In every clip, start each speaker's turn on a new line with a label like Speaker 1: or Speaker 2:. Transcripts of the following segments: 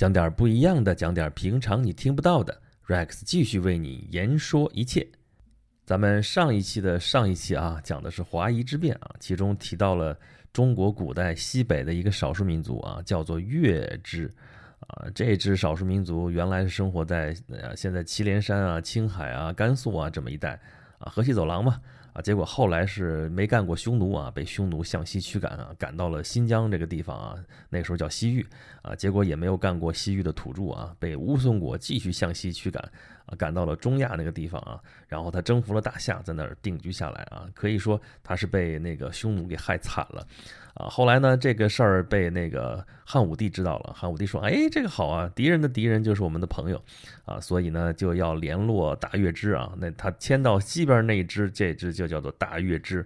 Speaker 1: 讲点不一样的，讲点平常你听不到的。Rex 继续为你言说一切。咱们上一期的上一期啊，讲的是华夷之辩啊，其中提到了中国古代西北的一个少数民族啊，叫做月支啊。这支少数民族原来是生活在呃现在祁连山啊、青海啊、甘肃啊这么一带啊，河西走廊嘛。啊，结果后来是没干过匈奴啊，被匈奴向西驱赶啊，赶到了新疆这个地方啊，那时候叫西域啊，结果也没有干过西域的土著啊，被乌孙国继续向西驱赶赶到了中亚那个地方啊，然后他征服了大夏，在那儿定居下来啊，可以说他是被那个匈奴给害惨了。啊，后来呢，这个事儿被那个汉武帝知道了。汉武帝说：“哎，这个好啊，敌人的敌人就是我们的朋友，啊，所以呢，就要联络大月支啊。那他迁到西边那一支，这支就叫做大月支，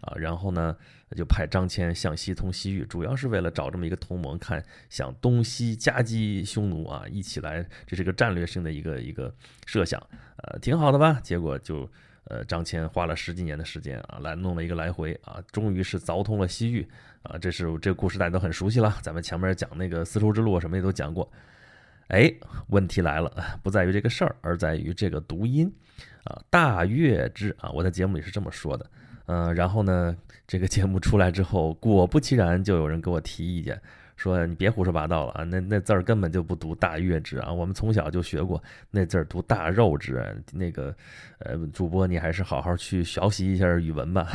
Speaker 1: 啊，然后呢，就派张骞向西通西域，主要是为了找这么一个同盟，看想东西夹击匈奴啊，一起来，这是个战略性的一个一个设想，呃，挺好的吧？结果就。”呃，张骞花了十几年的时间啊，来弄了一个来回啊，终于是凿通了西域啊。这是这个故事大家都很熟悉了，咱们前面讲那个丝绸之路什么也都讲过。哎，问题来了，不在于这个事儿，而在于这个读音啊，大月之啊，我在节目里是这么说的。嗯，然后呢，这个节目出来之后，果不其然，就有人给我提意见。说你别胡说八道了啊！那那字儿根本就不读大月支啊！我们从小就学过那字儿读大肉支。那个，呃，主播你还是好好去学习一下语文吧。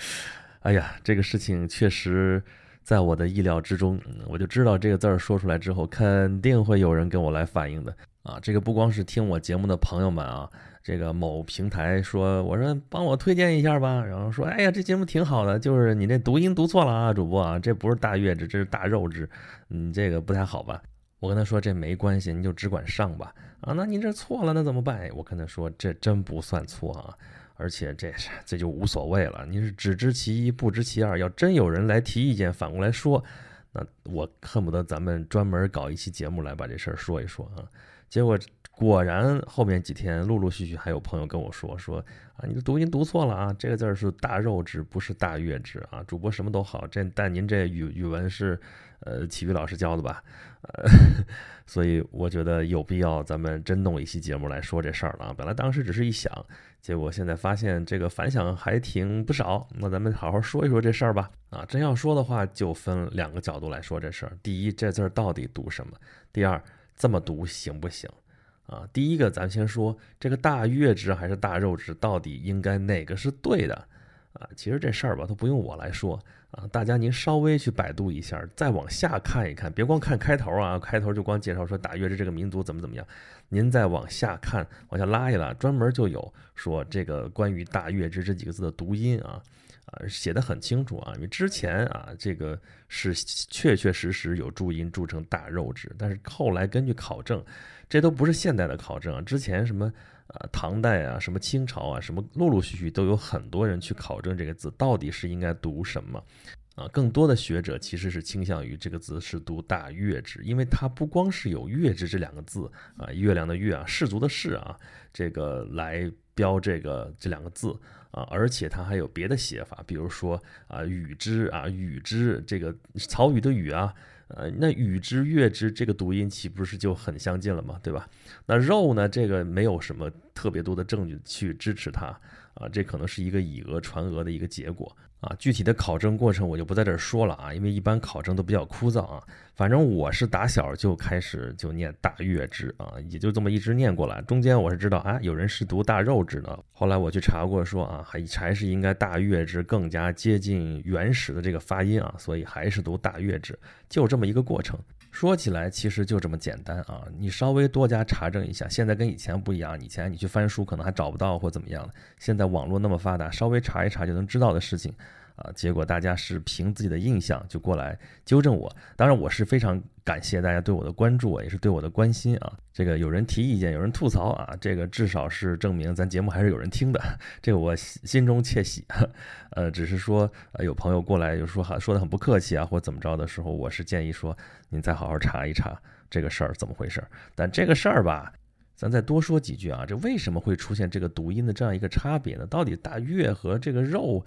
Speaker 1: 哎呀，这个事情确实在我的意料之中。我就知道这个字儿说出来之后，肯定会有人跟我来反映的啊！这个不光是听我节目的朋友们啊。这个某平台说，我说帮我推荐一下吧，然后说，哎呀，这节目挺好的，就是你那读音读错了啊，主播啊，这不是大月支，这是大肉支，你这个不太好吧？我跟他说这没关系，你就只管上吧。啊，那您这错了，那怎么办？我跟他说这真不算错啊，而且这是这就无所谓了。你是只知其一，不知其二。要真有人来提意见，反过来说，那我恨不得咱们专门搞一期节目来把这事儿说一说啊。结果。果然，后面几天陆陆续续还有朋友跟我说说啊，你的读音读错了啊，这个字儿是大肉质，不是大月质啊。主播什么都好，这但您这语语文是呃体育老师教的吧？呃，所以我觉得有必要咱们真弄一期节目来说这事儿了啊。本来当时只是一想，结果现在发现这个反响还挺不少。那咱们好好说一说这事儿吧。啊，真要说的话，就分两个角度来说这事儿。第一，这字儿到底读什么？第二，这么读行不行？啊，第一个，咱先说这个大月支还是大肉支，到底应该哪个是对的？啊，其实这事儿吧，都不用我来说啊，大家您稍微去百度一下，再往下看一看，别光看开头啊，开头就光介绍说大月支这个民族怎么怎么样，您再往下看，往下拉一拉，专门就有说这个关于大月支这几个字的读音啊。啊，写的很清楚啊，因为之前啊，这个是确确实实有注音注成大肉质，但是后来根据考证，这都不是现代的考证啊，之前什么啊唐代啊，什么清朝啊，什么陆陆续续都有很多人去考证这个字到底是应该读什么啊，更多的学者其实是倾向于这个字是读大月支，因为它不光是有月支这两个字啊，月亮的月啊，氏族的氏啊，这个来标这个这两个字。啊，而且它还有别的写法，比如说啊，与之啊，与之这个曹禺的与啊，呃，那与之月之这个读音岂不是就很相近了嘛？对吧？那肉呢，这个没有什么特别多的证据去支持它啊，这可能是一个以讹传讹的一个结果。啊，具体的考证过程我就不在这儿说了啊，因为一般考证都比较枯燥啊。反正我是打小就开始就念大月支啊，也就这么一直念过来。中间我是知道啊，有人是读大肉支的，后来我去查过，说啊，还还是应该大月支更加接近原始的这个发音啊，所以还是读大月支，就这么一个过程。说起来其实就这么简单啊，你稍微多加查证一下，现在跟以前不一样，以前你去翻书可能还找不到或怎么样，现在网络那么发达，稍微查一查就能知道的事情。啊，结果大家是凭自己的印象就过来纠正我，当然我是非常感谢大家对我的关注，也是对我的关心啊。这个有人提意见，有人吐槽啊，这个至少是证明咱节目还是有人听的，这个我心中窃喜。呃，只是说呃有朋友过来就说哈说的很不客气啊，或怎么着的时候，我是建议说您再好好查一查这个事儿怎么回事。但这个事儿吧，咱再多说几句啊，这为什么会出现这个读音的这样一个差别呢？到底大月和这个肉？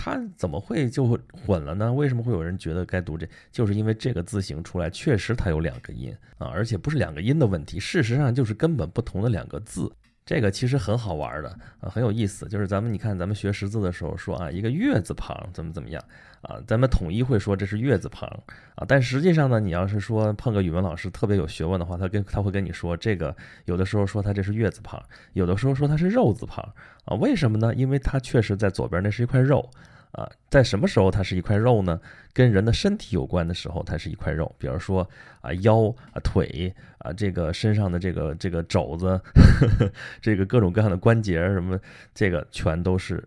Speaker 1: 它怎么会就混了呢？为什么会有人觉得该读这？就是因为这个字形出来确实它有两个音啊，而且不是两个音的问题，事实上就是根本不同的两个字。这个其实很好玩的啊，很有意思。就是咱们你看，咱们学识字的时候说啊，一个月字旁怎么怎么样啊，咱们统一会说这是月字旁啊。但实际上呢，你要是说碰个语文老师特别有学问的话，他跟他会跟你说，这个有的时候说他这是月字旁，有的时候说它是肉字旁啊。为什么呢？因为它确实在左边那是一块肉。啊，在什么时候它是一块肉呢？跟人的身体有关的时候，它是一块肉。比如说啊，腰啊，腿啊，这个身上的这个这个肘子，呵 呵这个各种各样的关节什么，这个全都是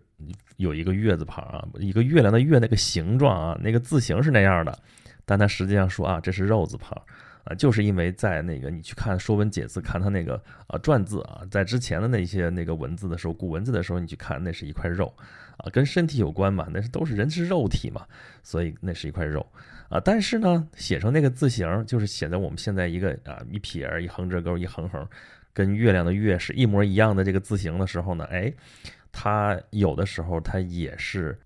Speaker 1: 有一个月字旁啊，一个月亮的月那个形状啊，那个字形是那样的，但它实际上说啊，这是肉字旁啊，就是因为在那个你去看《说文解字》，看它那个啊篆字啊，在之前的那些那个文字的时候，古文字的时候，你去看那是一块肉。啊，跟身体有关嘛，那是都是人是肉体嘛，所以那是一块肉啊。但是呢，写成那个字形，就是写在我们现在一个啊一撇一横折钩一横横，跟月亮的月是一模一样的这个字形的时候呢，哎，它有的时候它也是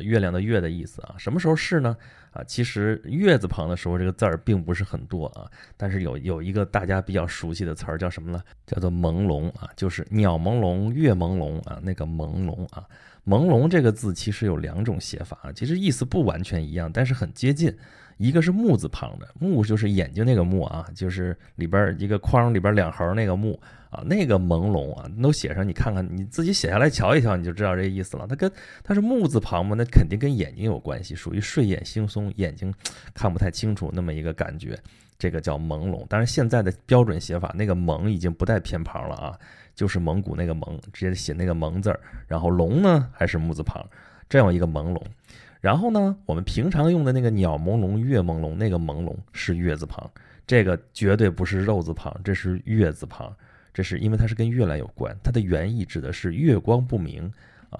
Speaker 1: 月亮的月的意思啊。什么时候是呢？啊，其实月字旁的时候，这个字儿并不是很多啊。但是有有一个大家比较熟悉的词儿叫什么呢？叫做朦胧啊，就是鸟朦胧，月朦胧啊，那个朦胧啊。朦胧这个字其实有两种写法啊，其实意思不完全一样，但是很接近。一个是木字旁的，木就是眼睛那个木啊，就是里边一个框里边两横那个木啊，那个朦胧啊，都写上，你看看你自己写下来瞧一瞧，你就知道这意思了。它跟它是木字旁嘛，那肯定跟眼睛有关系，属于睡眼惺忪，眼睛看不太清楚那么一个感觉，这个叫朦胧。当然现在的标准写法，那个蒙已经不带偏旁了啊。就是蒙古那个蒙，直接写那个蒙字儿，然后龙呢还是木字旁，这样一个朦胧。然后呢，我们平常用的那个鸟朦胧、月朦胧，那个朦胧是月字旁，这个绝对不是肉字旁，这是月字旁，这是因为它是跟月亮有关，它的原意指的是月光不明。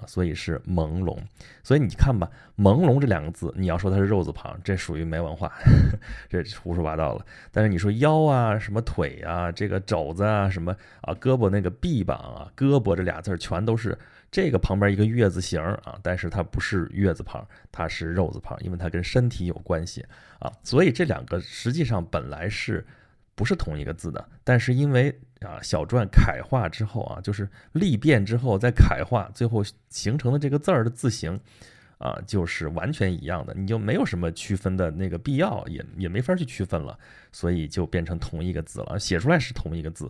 Speaker 1: 所以是朦胧，所以你看吧，朦胧这两个字，你要说它是肉字旁，这属于没文化，这胡说八道了。但是你说腰啊，什么腿啊，这个肘子啊，什么啊，胳膊那个臂膀啊，胳膊这俩字儿全都是这个旁边一个月字形啊，但是它不是月字旁，它是肉字旁，因为它跟身体有关系啊。所以这两个实际上本来是。不是同一个字的，但是因为啊小篆楷化之后啊，就是历变之后再楷化，最后形成的这个字儿的字形，啊就是完全一样的，你就没有什么区分的那个必要，也也没法去区分了，所以就变成同一个字了。写出来是同一个字，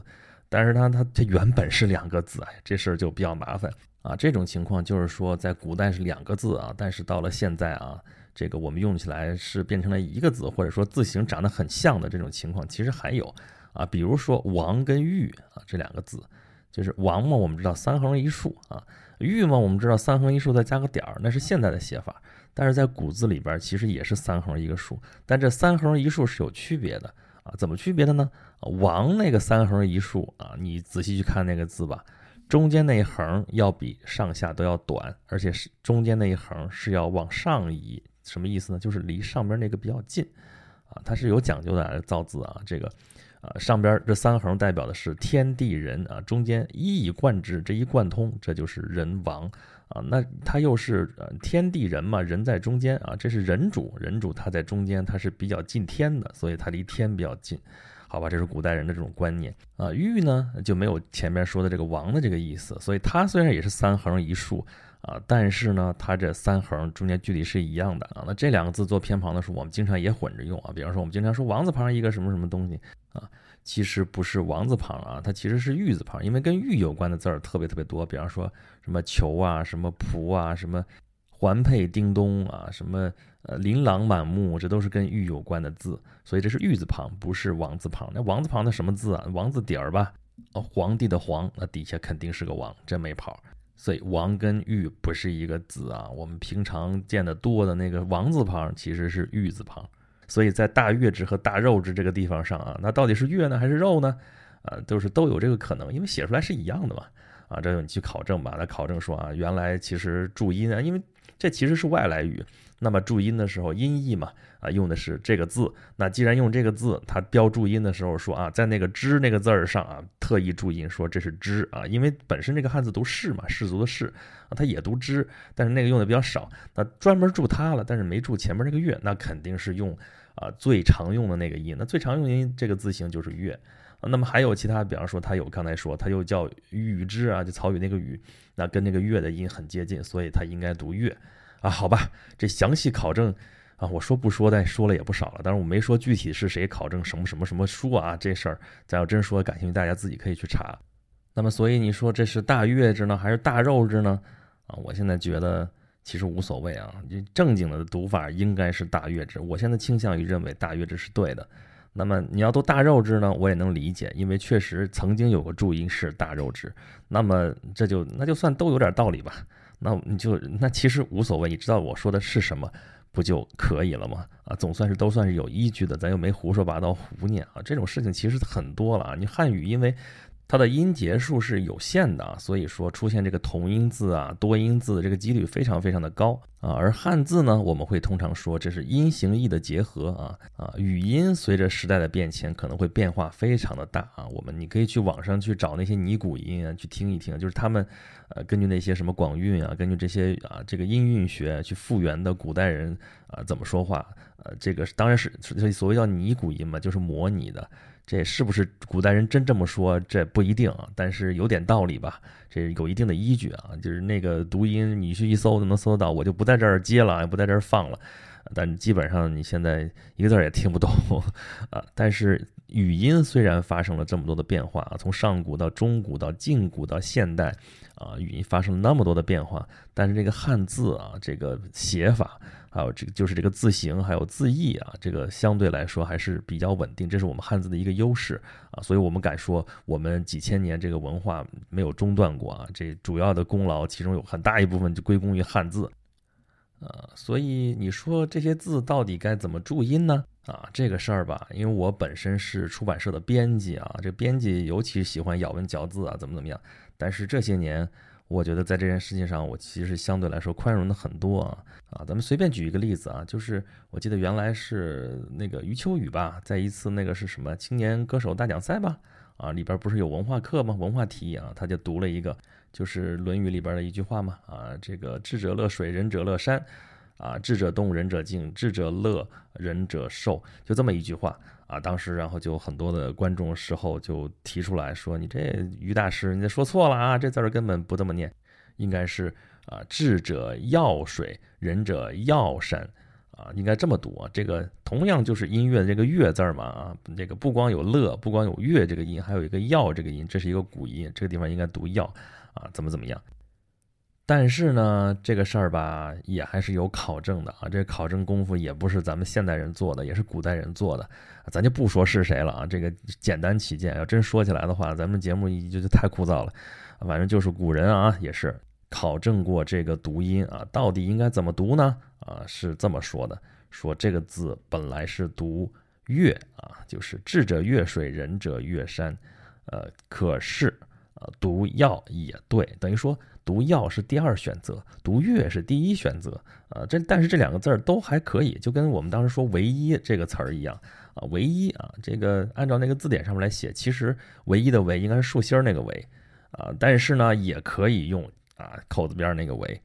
Speaker 1: 但是它它它原本是两个字，哎，这事儿就比较麻烦啊。这种情况就是说，在古代是两个字啊，但是到了现在啊。这个我们用起来是变成了一个字，或者说字形长得很像的这种情况，其实还有啊，比如说王跟玉啊这两个字，就是王嘛，我们知道三横一竖啊，玉嘛，我们知道三横一竖再加个点儿，那是现在的写法，但是在古字里边其实也是三横一个竖，但这三横一竖是有区别的啊，怎么区别的呢？王那个三横一竖啊，你仔细去看那个字吧，中间那一横要比上下都要短，而且是中间那一横是要往上移。什么意思呢？就是离上边那个比较近，啊，它是有讲究的造字啊。这个，啊，上边这三横代表的是天地人啊，中间一以贯之，这一贯通，这就是人王啊。那它又是呃天地人嘛，人在中间啊，这是人主，人主他在中间，他是比较近天的，所以他离天比较近，好吧？这是古代人的这种观念啊。玉呢就没有前面说的这个王的这个意思，所以它虽然也是三横一竖。啊，但是呢，它这三横中间距离是一样的啊。那这两个字做偏旁的时候，我们经常也混着用啊。比方说，我们经常说王字旁一个什么什么东西，其实不是王字旁啊，它其实是玉字旁，因为跟玉有关的字儿特别特别多。比方说什么球啊，什么仆啊，什么环佩叮咚啊，什么呃琳琅满目，这都是跟玉有关的字，所以这是玉字旁，不是王字旁。那王字旁的什么字啊？王字底儿吧，皇帝的皇，那底下肯定是个王，真没跑。所以王跟玉不是一个字啊，我们平常见的多的那个王字旁其实是玉字旁，所以在大月支和大肉支这个地方上啊，那到底是月呢还是肉呢？啊，都是都有这个可能，因为写出来是一样的嘛。啊，这你去考证吧，他考证说啊，原来其实注音啊，因为这其实是外来语。那么注音的时候，音译嘛，啊，用的是这个字。那既然用这个字，它标注音的时候说啊，在那个“之”那个字儿上啊，特意注音说这是“之”啊，因为本身这个汉字读“士”嘛，士族的“士”啊，它也读“之”，但是那个用的比较少。那专门注它了，但是没注前面这个“月”，那肯定是用啊最常用的那个音。那最常用音这个字形就是“月”。那么还有其他，比方说它有刚才说它又叫“雨之”啊，就曹禺那个“雨”，那跟那个“月”的音很接近，所以它应该读“月”。啊，好吧，这详细考证啊，我说不说，但说了也不少了。但是我没说具体是谁考证什么什么什么书啊，这事儿咱要真说，感兴趣大家自己可以去查。那么，所以你说这是大月之呢，还是大肉之呢？啊，我现在觉得其实无所谓啊，正经的读法应该是大月之。我现在倾向于认为大月之是对的。那么你要都大肉质呢，我也能理解，因为确实曾经有个注音是大肉质。那么这就那就算都有点道理吧。那你就那其实无所谓，你知道我说的是什么，不就可以了吗？啊，总算是都算是有依据的，咱又没胡说八道胡念啊。这种事情其实很多了啊。你汉语因为。它的音节数是有限的，所以说出现这个同音字啊、多音字的这个几率非常非常的高啊。而汉字呢，我们会通常说这是音形意的结合啊 啊。语音随着时代的变迁，可能会变化非常的大啊。我们你可以去网上去找那些拟古音啊，去听一听，就是他们呃根据那些什么广韵啊，根据这些啊这个音韵学去复原的古代人啊怎么说话，呃这个当然是所谓叫拟古音嘛，就是模拟的。这是不是古代人真这么说？这不一定啊，但是有点道理吧？这有一定的依据啊。就是那个读音，你去一搜就能搜到，我就不在这儿接了，也不在这儿放了。但基本上你现在一个字儿也听不懂啊。但是语音虽然发生了这么多的变化啊，从上古到中古到近古到现代啊，语音发生了那么多的变化，但是这个汉字啊，这个写法。还有这个就是这个字形，还有字义啊，这个相对来说还是比较稳定，这是我们汉字的一个优势啊，所以我们敢说我们几千年这个文化没有中断过啊，这主要的功劳其中有很大一部分就归功于汉字，啊，所以你说这些字到底该怎么注音呢？啊，这个事儿吧，因为我本身是出版社的编辑啊，这编辑尤其喜欢咬文嚼字啊，怎么怎么样，但是这些年。我觉得在这件事情上，我其实相对来说宽容的很多啊啊！咱们随便举一个例子啊，就是我记得原来是那个余秋雨吧，在一次那个是什么青年歌手大奖赛吧啊，里边不是有文化课吗？文化题啊，他就读了一个，就是《论语》里边的一句话嘛啊，这个智者乐水，仁者乐山。啊，智者动，仁者静；智者乐，仁者寿。就这么一句话啊，当时然后就很多的观众事后就提出来说：“你这于大师，你这说错了啊，这字儿根本不这么念，应该是啊，智者药水，仁者药山，啊，应该这么读啊。这个同样就是音乐这个乐字儿嘛啊，这个不光有乐，不光有乐这个音，还有一个药这个音，这是一个古音，这个地方应该读药啊，怎么怎么样。”但是呢，这个事儿吧，也还是有考证的啊。这考证功夫也不是咱们现代人做的，也是古代人做的。咱就不说是谁了啊。这个简单起见，要真说起来的话，咱们节目就就太枯燥了。反正就是古人啊，也是考证过这个读音啊，到底应该怎么读呢？啊，是这么说的：说这个字本来是读月啊，就是智者月水，仁者月山。呃，可是啊，读药也对，等于说。读药是第二选择，读乐是第一选择，啊，这但是这两个字儿都还可以，就跟我们当时说唯一这个词儿一样，啊，唯一啊，这个按照那个字典上面来写，其实唯一的唯应该是竖心儿那个唯，啊，但是呢也可以用啊口子边儿那个唯，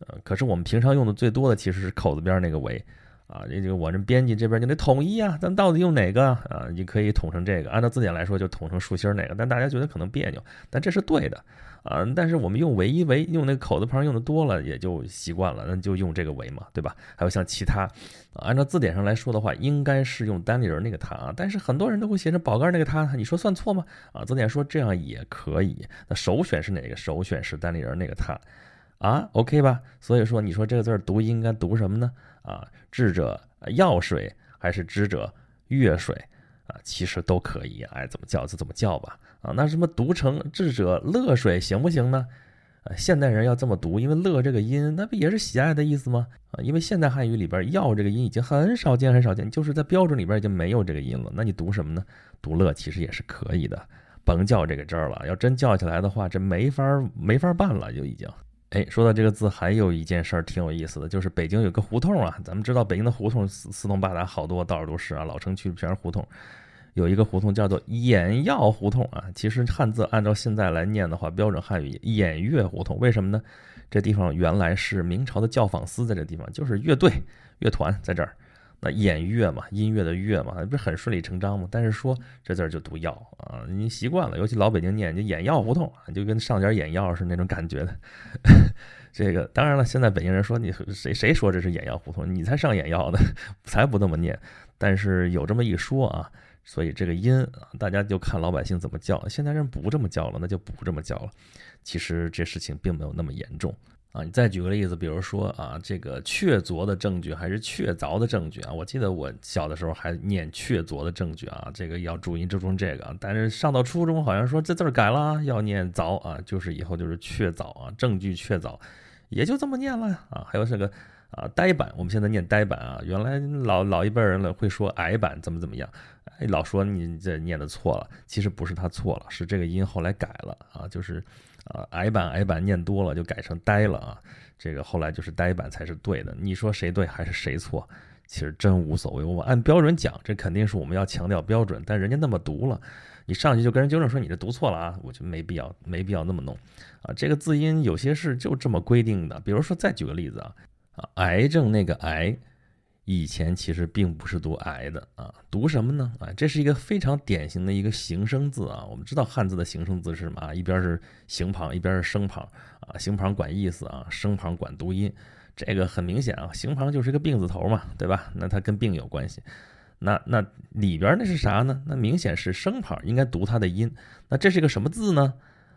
Speaker 1: 呃，可是我们平常用的最多的其实是口子边儿那个唯。啊，这个我这编辑这边就得统一啊，咱到底用哪个啊？你可以统成这个，按照字典来说就统成竖心儿那个，但大家觉得可能别扭，但这是对的啊。但是我们用唯一唯用那个口字旁用的多了，也就习惯了，那就用这个唯嘛，对吧？还有像其他，按照字典上来说的话，应该是用单立人那个他啊，但是很多人都会写成宝盖那个他，你说算错吗？啊，字典说这样也可以，那首选是哪个？首选是单立人那个他。啊，OK 吧？所以说，你说这个字儿读应该读什么呢？啊，智者药水还是知者月水啊？其实都可以，爱怎么叫就怎么叫吧。啊，那什么读成智者乐水行不行呢？啊，现代人要这么读，因为乐这个音，那不也是喜爱的意思吗？啊，因为现代汉语里边要这个音已经很少见，很少见，就是在标准里边已经没有这个音了。那你读什么呢？读乐其实也是可以的，甭叫这个字儿了。要真叫起来的话，这没法没法办了，就已经。哎，说到这个字，还有一件事儿挺有意思的，就是北京有个胡同啊，咱们知道北京的胡同四四通八达，好多到处都是啊，老城区全是胡同。有一个胡同叫做眼药胡同啊，其实汉字按照现在来念的话，标准汉语偃月胡同。为什么呢？这地方原来是明朝的教坊司，在这地方就是乐队乐团在这儿。那演乐嘛，音乐的乐嘛，不是很顺理成章吗？但是说这字儿就读药啊，你习惯了，尤其老北京念就眼药胡同，就跟上点眼药是那种感觉的。这个当然了，现在北京人说你谁谁说这是眼药胡同，你才上眼药呢，才不那么念。但是有这么一说啊，所以这个音啊，大家就看老百姓怎么叫。现在人不这么叫了，那就不这么叫了。其实这事情并没有那么严重。啊，你再举个例子，比如说啊，这个确凿的证据还是确凿的证据啊？我记得我小的时候还念确凿的证据啊，这个要注意注重这个。但是上到初中好像说这字儿改了，要念凿啊，就是以后就是确凿啊，证据确凿，也就这么念了啊。还有这个啊，呆板，我们现在念呆板啊，原来老老一辈人了会说矮板怎么怎么样，哎，老说你这念的错了，其实不是他错了，是这个音后来改了啊，就是。啊，矮板矮板念多了就改成呆了啊，这个后来就是呆板才是对的。你说谁对还是谁错，其实真无所谓。我们按标准讲，这肯定是我们要强调标准，但人家那么读了，你上去就跟人纠正说你这读错了啊，我就没必要没必要那么弄啊。这个字音有些是就这么规定的，比如说再举个例子啊，啊，癌症那个癌。以前其实并不是读“癌”的啊，读什么呢？啊，这是一个非常典型的一个形声字啊。我们知道汉字的形声字是什么啊？一边是形旁，一边是声旁啊。形旁管意思啊，声旁管读音。这个很明显啊，形旁就是一个病字头嘛，对吧？那它跟病有关系。那那里边那是啥呢？那明显是声旁，应该读它的音。那这是一个什么字呢？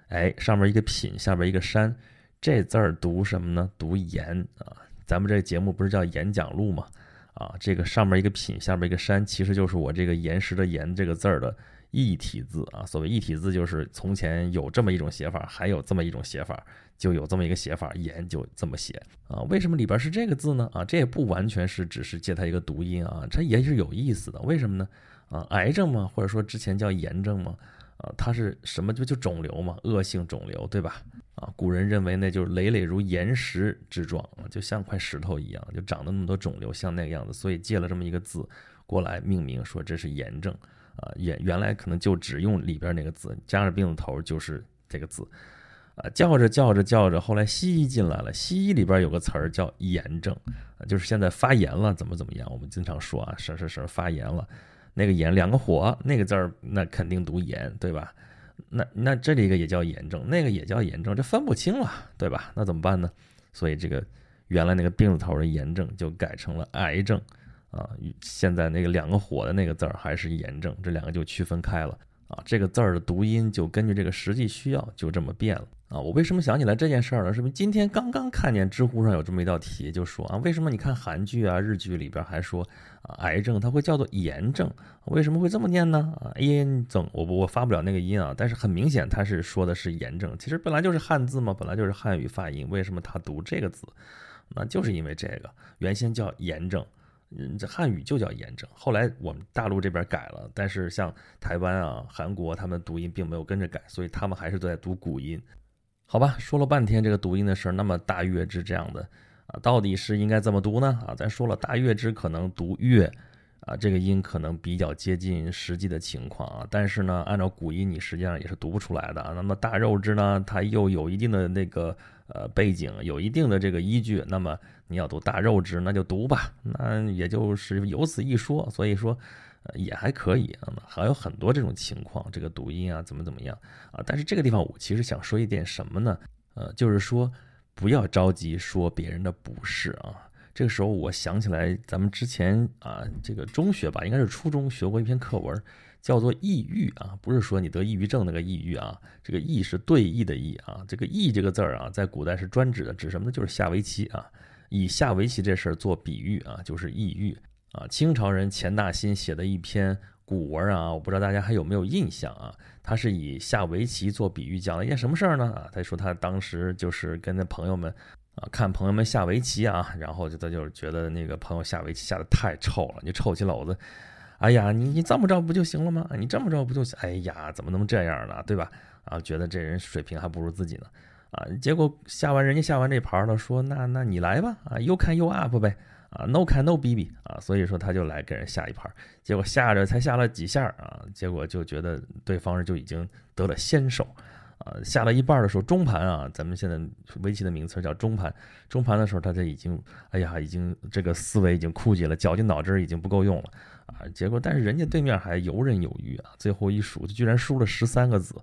Speaker 1: 哎，上面一个品，下边一个山，这字儿读什么呢？读言啊。咱们这个节目不是叫演讲录吗？啊，这个上面一个品，下面一个山，其实就是我这个岩石的岩这个字儿的异体字啊。所谓异体字，就是从前有这么一种写法，还有这么一种写法，就有这么一个写法，岩就这么写啊。为什么里边是这个字呢？啊，这也不完全是只是借它一个读音啊，这也是有意思的。为什么呢？啊，癌症嘛，或者说之前叫炎症嘛。啊，它是什么？就就肿瘤嘛，恶性肿瘤，对吧？啊，古人认为那就是累累如岩石之状，就像块石头一样，就长的那么多肿瘤，像那个样子，所以借了这么一个字过来命名，说这是炎症。啊，原原来可能就只用里边那个字，加上病字头就是这个字。啊，叫着叫着叫着，后来西医进来了，西医里边有个词儿叫炎症，就是现在发炎了，怎么怎么样？我们经常说啊，什什什发炎了。那个炎两个火，那个字儿那肯定读炎，对吧？那那这里一个也叫炎症，那个也叫炎症，这分不清了，对吧？那怎么办呢？所以这个原来那个病字头的炎症就改成了癌症啊。现在那个两个火的那个字儿还是炎症，这两个就区分开了啊。这个字儿的读音就根据这个实际需要就这么变了。啊，我为什么想起来这件事儿呢？是不是今天刚刚看见知乎上有这么一道题，就说啊，为什么你看韩剧啊、日剧里边还说啊，癌症它会叫做炎症，为什么会这么念呢？啊，炎症，我我发不了那个音啊，但是很明显它是说的是炎症，其实本来就是汉字嘛，本来就是汉语发音，为什么他读这个字？那就是因为这个原先叫炎症，嗯，这汉语就叫炎症，后来我们大陆这边改了，但是像台湾啊、韩国他们读音并没有跟着改，所以他们还是在读古音。好吧，说了半天这个读音的事儿，那么大月之这样的啊，到底是应该怎么读呢？啊，咱说了，大月之可能读月，啊，这个音可能比较接近实际的情况啊，但是呢，按照古音你实际上也是读不出来的啊。那么大肉之呢，它又有一定的那个呃背景，有一定的这个依据，那么你要读大肉之，那就读吧，那也就是有此一说，所以说。呃，也还可以啊，还有很多这种情况，这个读音啊，怎么怎么样啊？但是这个地方我其实想说一点什么呢？呃，就是说不要着急说别人的不是啊。这个时候我想起来，咱们之前啊，这个中学吧，应该是初中学过一篇课文，叫做《抑郁》啊，不是说你得抑郁症那个抑郁啊，这个“抑”是对弈的“弈”啊，这个“抑”这个字儿啊，在古代是专指的，指什么呢？就是下围棋啊，以下围棋这事儿做比喻啊，就是抑郁。啊，清朝人钱大新写的一篇古文啊，我不知道大家还有没有印象啊？他是以下围棋做比喻，讲了一件什么事儿呢？啊，他说他当时就是跟那朋友们啊，看朋友们下围棋啊，然后就他就是觉得那个朋友下围棋下的太臭了，你臭棋篓子，哎呀，你你这么着不就行了吗？你这么着不就行？哎呀，怎么能这样呢？对吧？啊，觉得这人水平还不如自己呢。啊，结果下完人家下完这盘了，说那那你来吧，啊，You can you up 呗，啊，No can no BB 啊，所以说他就来给人下一盘，结果下着才下了几下啊，结果就觉得对方就已经得了先手，啊，下了一半的时候中盘啊，咱们现在围棋的名词叫中盘，中盘的时候他就已经，哎呀，已经这个思维已经枯竭了，绞尽脑汁已经不够用了，啊，结果但是人家对面还游刃有余啊，最后一数就居然输了十三个子。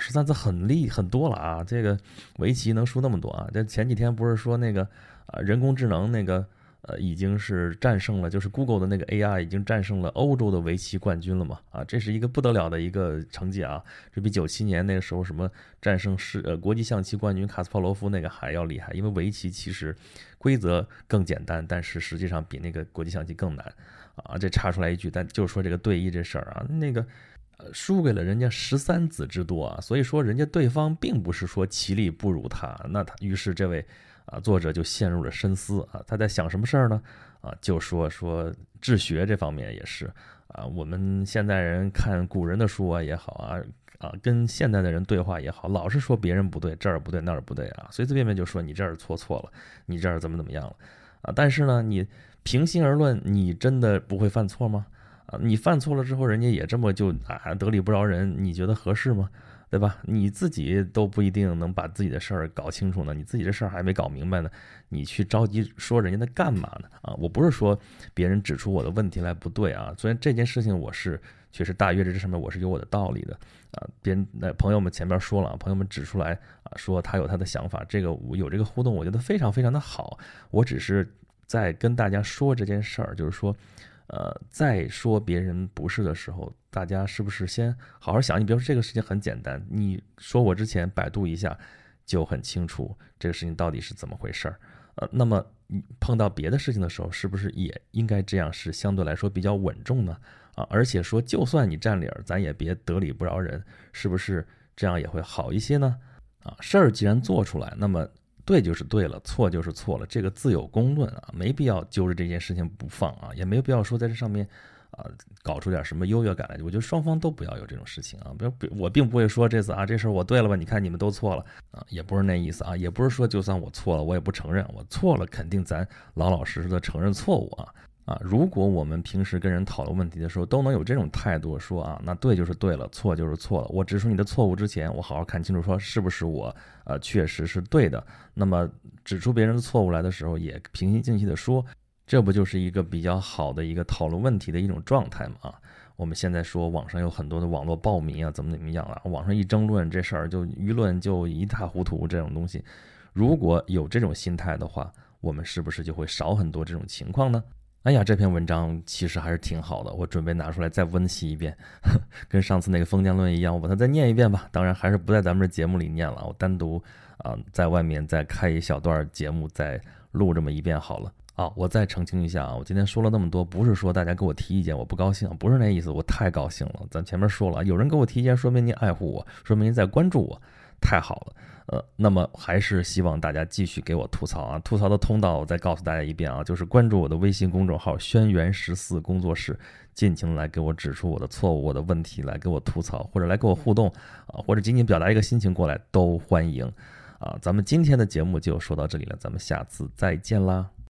Speaker 1: 十三字很厉很多了啊！这个围棋能输那么多啊？这前几天不是说那个啊人工智能那个呃已经是战胜了，就是 Google 的那个 AI 已经战胜了欧洲的围棋冠军了嘛？啊，这是一个不得了的一个成绩啊！这比九七年那个时候什么战胜世呃国际象棋冠军卡斯帕罗夫那个还要厉害，因为围棋其实规则更简单，但是实际上比那个国际象棋更难啊！这插出来一句，但就是说这个对弈这事儿啊，那个。输给了人家十三子之多啊，所以说人家对方并不是说棋力不如他，那他于是这位啊作者就陷入了深思啊，他在想什么事儿呢？啊，就说说治学这方面也是啊，我们现代人看古人的书啊也好啊啊，跟现代的人对话也好，老是说别人不对，这儿不对那儿不对啊，随随便便就说你这儿错错了，你这儿怎么怎么样了啊？但是呢，你平心而论，你真的不会犯错吗？啊，你犯错了之后，人家也这么就啊得理不饶人，你觉得合适吗？对吧？你自己都不一定能把自己的事儿搞清楚呢，你自己的事儿还没搞明白呢，你去着急说人家的干嘛呢？啊，我不是说别人指出我的问题来不对啊，虽然这件事情我是确实大约这上面我是有我的道理的啊，别人那朋友们前边说了，朋友们指出来啊，说他有他的想法，这个有这个互动，我觉得非常非常的好，我只是在跟大家说这件事儿，就是说。呃，在说别人不是的时候，大家是不是先好好想？你比如说这个事情很简单，你说我之前百度一下，就很清楚这个事情到底是怎么回事儿。呃，那么你碰到别的事情的时候，是不是也应该这样？是相对来说比较稳重呢？啊，而且说就算你占理儿，咱也别得理不饶人，是不是这样也会好一些呢？啊，事儿既然做出来，那么。对就是对了，错就是错了，这个自有公论啊，没必要揪着这件事情不放啊，也没必要说在这上面啊搞出点什么优越感来。我觉得双方都不要有这种事情啊，不要，我并不会说这次啊这事儿我对了吧？你看你们都错了啊，也不是那意思啊，也不是说就算我错了，我也不承认我错了，肯定咱老老实实的承认错误啊。啊，如果我们平时跟人讨论问题的时候都能有这种态度，说啊，那对就是对了，错就是错了。我指出你的错误之前，我好好看清楚，说是不是我，呃，确实是对的。那么指出别人的错误来的时候，也平心静气的说，这不就是一个比较好的一个讨论问题的一种状态吗？啊，我们现在说网上有很多的网络暴民啊，怎么怎么样啊，网上一争论这事儿就舆论就一塌糊涂，这种东西，如果有这种心态的话，我们是不是就会少很多这种情况呢？哎呀，这篇文章其实还是挺好的，我准备拿出来再温习一遍，跟上次那个封建论一样，我把它再念一遍吧。当然还是不在咱们这节目里念了，我单独啊在外面再开一小段节目，再录这么一遍好了。啊，我再澄清一下啊，我今天说了那么多，不是说大家给我提意见我不高兴，不是那意思，我太高兴了。咱前面说了，有人给我提意见，说明您爱护我，说明您在关注我，太好了。呃，那么还是希望大家继续给我吐槽啊！吐槽的通道我再告诉大家一遍啊，就是关注我的微信公众号“轩辕十四工作室”，尽情来给我指出我的错误、我的问题，来给我吐槽，或者来跟我互动啊，或者仅仅表达一个心情过来都欢迎啊！咱们今天的节目就说到这里了，咱们下次再见啦！